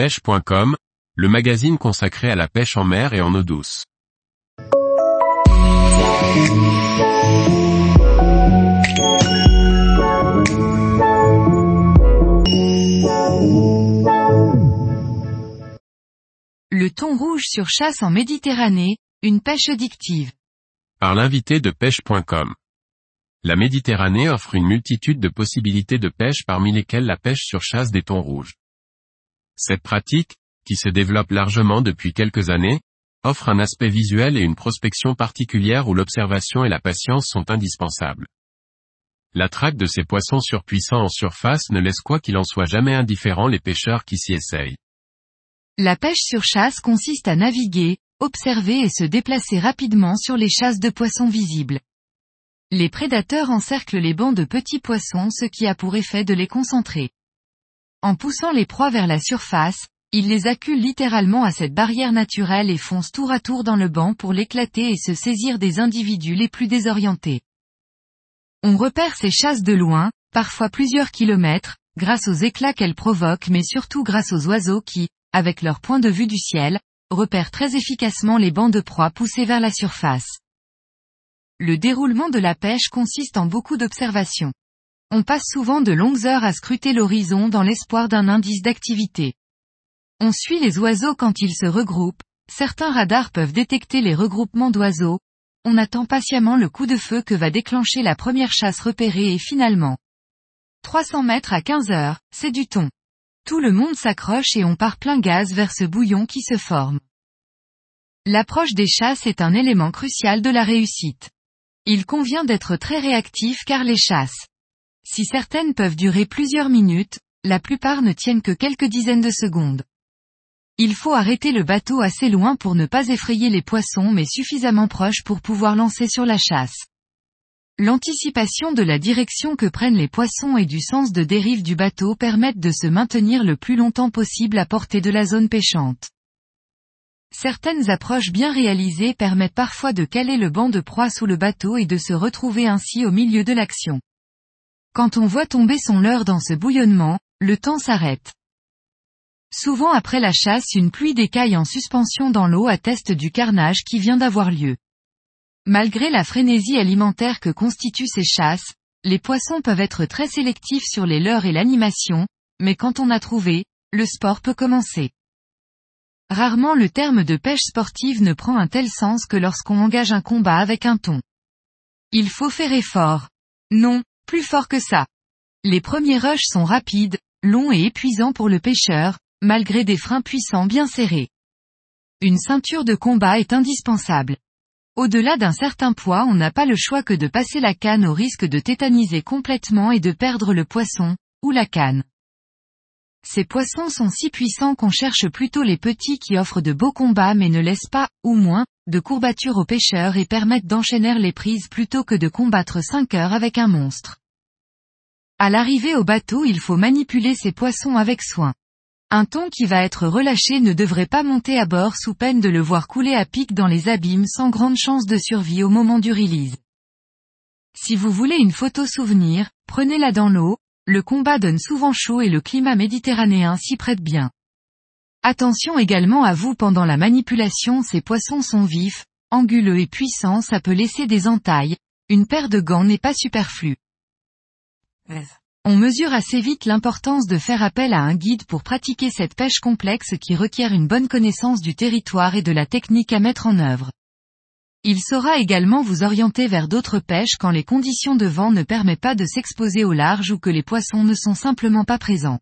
pêche.com, le magazine consacré à la pêche en mer et en eau douce. Le thon rouge sur chasse en Méditerranée, une pêche addictive. Par l'invité de pêche.com. La Méditerranée offre une multitude de possibilités de pêche parmi lesquelles la pêche sur chasse des thons rouges. Cette pratique, qui se développe largement depuis quelques années, offre un aspect visuel et une prospection particulière où l'observation et la patience sont indispensables. La traque de ces poissons surpuissants en surface ne laisse quoi qu'il en soit jamais indifférent les pêcheurs qui s'y essayent. La pêche sur chasse consiste à naviguer, observer et se déplacer rapidement sur les chasses de poissons visibles. Les prédateurs encerclent les bancs de petits poissons ce qui a pour effet de les concentrer. En poussant les proies vers la surface, ils les acculent littéralement à cette barrière naturelle et foncent tour à tour dans le banc pour l'éclater et se saisir des individus les plus désorientés. On repère ces chasses de loin, parfois plusieurs kilomètres, grâce aux éclats qu'elles provoquent mais surtout grâce aux oiseaux qui, avec leur point de vue du ciel, repèrent très efficacement les bancs de proies poussés vers la surface. Le déroulement de la pêche consiste en beaucoup d'observations. On passe souvent de longues heures à scruter l'horizon dans l'espoir d'un indice d'activité. On suit les oiseaux quand ils se regroupent, certains radars peuvent détecter les regroupements d'oiseaux, on attend patiemment le coup de feu que va déclencher la première chasse repérée et finalement. 300 mètres à 15 heures, c'est du thon. Tout le monde s'accroche et on part plein gaz vers ce bouillon qui se forme. L'approche des chasses est un élément crucial de la réussite. Il convient d'être très réactif car les chasses. Si certaines peuvent durer plusieurs minutes, la plupart ne tiennent que quelques dizaines de secondes. Il faut arrêter le bateau assez loin pour ne pas effrayer les poissons mais suffisamment proche pour pouvoir lancer sur la chasse. L'anticipation de la direction que prennent les poissons et du sens de dérive du bateau permettent de se maintenir le plus longtemps possible à portée de la zone pêchante. Certaines approches bien réalisées permettent parfois de caler le banc de proie sous le bateau et de se retrouver ainsi au milieu de l'action. Quand on voit tomber son leurre dans ce bouillonnement, le temps s'arrête. Souvent après la chasse une pluie d'écailles en suspension dans l'eau atteste du carnage qui vient d'avoir lieu. Malgré la frénésie alimentaire que constituent ces chasses, les poissons peuvent être très sélectifs sur les leurres et l'animation, mais quand on a trouvé, le sport peut commencer. Rarement le terme de pêche sportive ne prend un tel sens que lorsqu'on engage un combat avec un thon. Il faut faire effort. Non, plus fort que ça. Les premiers rushs sont rapides, longs et épuisants pour le pêcheur, malgré des freins puissants bien serrés. Une ceinture de combat est indispensable. Au-delà d'un certain poids on n'a pas le choix que de passer la canne au risque de tétaniser complètement et de perdre le poisson, ou la canne. Ces poissons sont si puissants qu'on cherche plutôt les petits qui offrent de beaux combats mais ne laissent pas, ou moins, de courbatures aux pêcheurs et permettent d'enchaîner les prises plutôt que de combattre 5 heures avec un monstre. À l'arrivée au bateau il faut manipuler ces poissons avec soin. Un thon qui va être relâché ne devrait pas monter à bord sous peine de le voir couler à pic dans les abîmes sans grande chance de survie au moment du release. Si vous voulez une photo souvenir, prenez-la dans l'eau, le combat donne souvent chaud et le climat méditerranéen s'y prête bien. Attention également à vous pendant la manipulation ces poissons sont vifs, anguleux et puissants ça peut laisser des entailles, une paire de gants n'est pas superflue. On mesure assez vite l'importance de faire appel à un guide pour pratiquer cette pêche complexe qui requiert une bonne connaissance du territoire et de la technique à mettre en œuvre. Il saura également vous orienter vers d'autres pêches quand les conditions de vent ne permettent pas de s'exposer au large ou que les poissons ne sont simplement pas présents.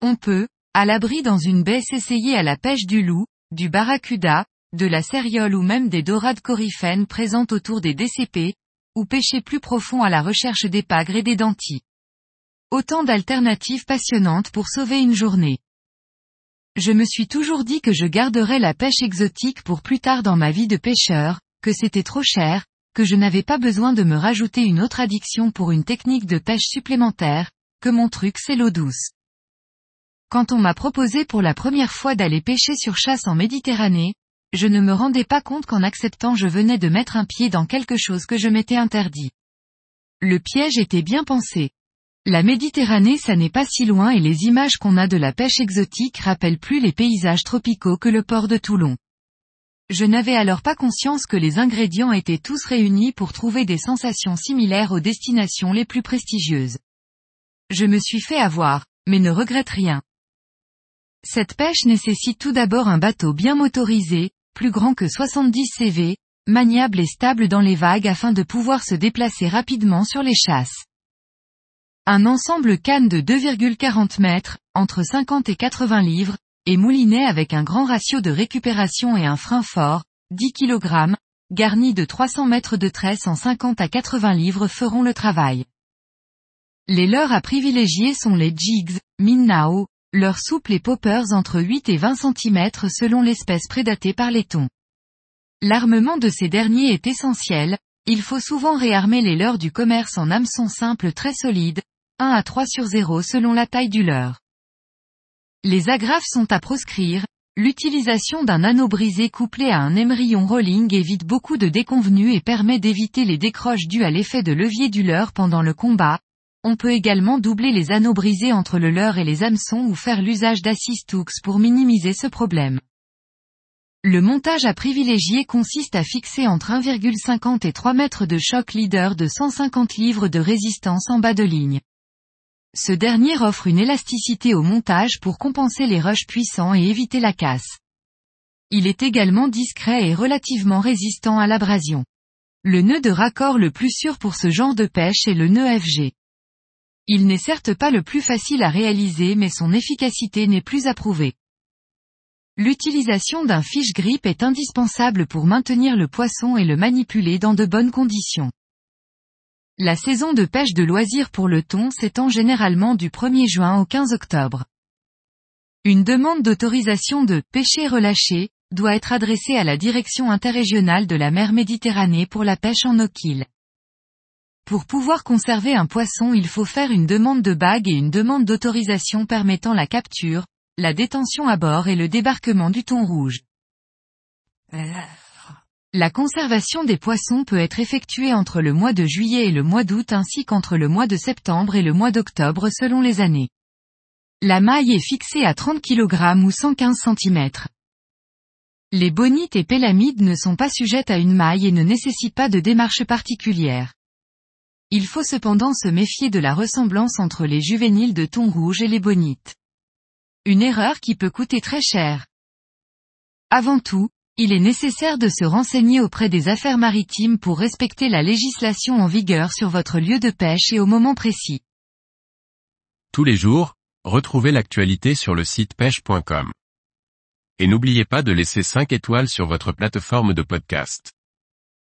On peut, à l'abri dans une baie s'essayer à la pêche du loup, du barracuda, de la céréole ou même des dorades coryphènes présentes autour des DCP, ou pêcher plus profond à la recherche des pagres et des dentis. Autant d'alternatives passionnantes pour sauver une journée. Je me suis toujours dit que je garderais la pêche exotique pour plus tard dans ma vie de pêcheur, que c'était trop cher, que je n'avais pas besoin de me rajouter une autre addiction pour une technique de pêche supplémentaire, que mon truc c'est l'eau douce. Quand on m'a proposé pour la première fois d'aller pêcher sur chasse en Méditerranée, je ne me rendais pas compte qu'en acceptant je venais de mettre un pied dans quelque chose que je m'étais interdit. Le piège était bien pensé. La Méditerranée ça n'est pas si loin et les images qu'on a de la pêche exotique rappellent plus les paysages tropicaux que le port de Toulon. Je n'avais alors pas conscience que les ingrédients étaient tous réunis pour trouver des sensations similaires aux destinations les plus prestigieuses. Je me suis fait avoir, mais ne regrette rien. Cette pêche nécessite tout d'abord un bateau bien motorisé, plus grand que 70 CV, maniable et stable dans les vagues afin de pouvoir se déplacer rapidement sur les chasses. Un ensemble canne de 2,40 mètres, entre 50 et 80 livres, et moulinet avec un grand ratio de récupération et un frein fort, 10 kg, garni de 300 mètres de tresse en 50 à 80 livres feront le travail. Les leurres à privilégier sont les jigs, minnao, leurs souples et poppers entre 8 et 20 cm selon l'espèce prédatée par les thons. L'armement de ces derniers est essentiel, il faut souvent réarmer les leurres du commerce en hameçons simples très solides, 1 à 3 sur 0 selon la taille du leurre. Les agrafes sont à proscrire, l'utilisation d'un anneau brisé couplé à un émerillon rolling évite beaucoup de déconvenues et permet d'éviter les décroches dues à l'effet de levier du leurre pendant le combat. On peut également doubler les anneaux brisés entre le leurre et les hameçons ou faire l'usage d'assist hooks pour minimiser ce problème. Le montage à privilégier consiste à fixer entre 1,50 et 3 mètres de choc leader de 150 livres de résistance en bas de ligne. Ce dernier offre une élasticité au montage pour compenser les rushs puissants et éviter la casse. Il est également discret et relativement résistant à l'abrasion. Le nœud de raccord le plus sûr pour ce genre de pêche est le nœud FG. Il n'est certes pas le plus facile à réaliser mais son efficacité n'est plus approuvée. L'utilisation d'un fiche grip est indispensable pour maintenir le poisson et le manipuler dans de bonnes conditions. La saison de pêche de loisirs pour le thon s'étend généralement du 1er juin au 15 octobre. Une demande d'autorisation de pêcher relâché doit être adressée à la direction interrégionale de la mer Méditerranée pour la pêche en eau-kill. Pour pouvoir conserver un poisson il faut faire une demande de bague et une demande d'autorisation permettant la capture, la détention à bord et le débarquement du thon rouge. La conservation des poissons peut être effectuée entre le mois de juillet et le mois d'août ainsi qu'entre le mois de septembre et le mois d'octobre selon les années. La maille est fixée à 30 kg ou 115 cm. Les bonites et pélamides ne sont pas sujettes à une maille et ne nécessitent pas de démarche particulière. Il faut cependant se méfier de la ressemblance entre les juvéniles de thon rouge et les bonites. Une erreur qui peut coûter très cher. Avant tout, il est nécessaire de se renseigner auprès des affaires maritimes pour respecter la législation en vigueur sur votre lieu de pêche et au moment précis. Tous les jours, retrouvez l'actualité sur le site pêche.com. Et n'oubliez pas de laisser 5 étoiles sur votre plateforme de podcast.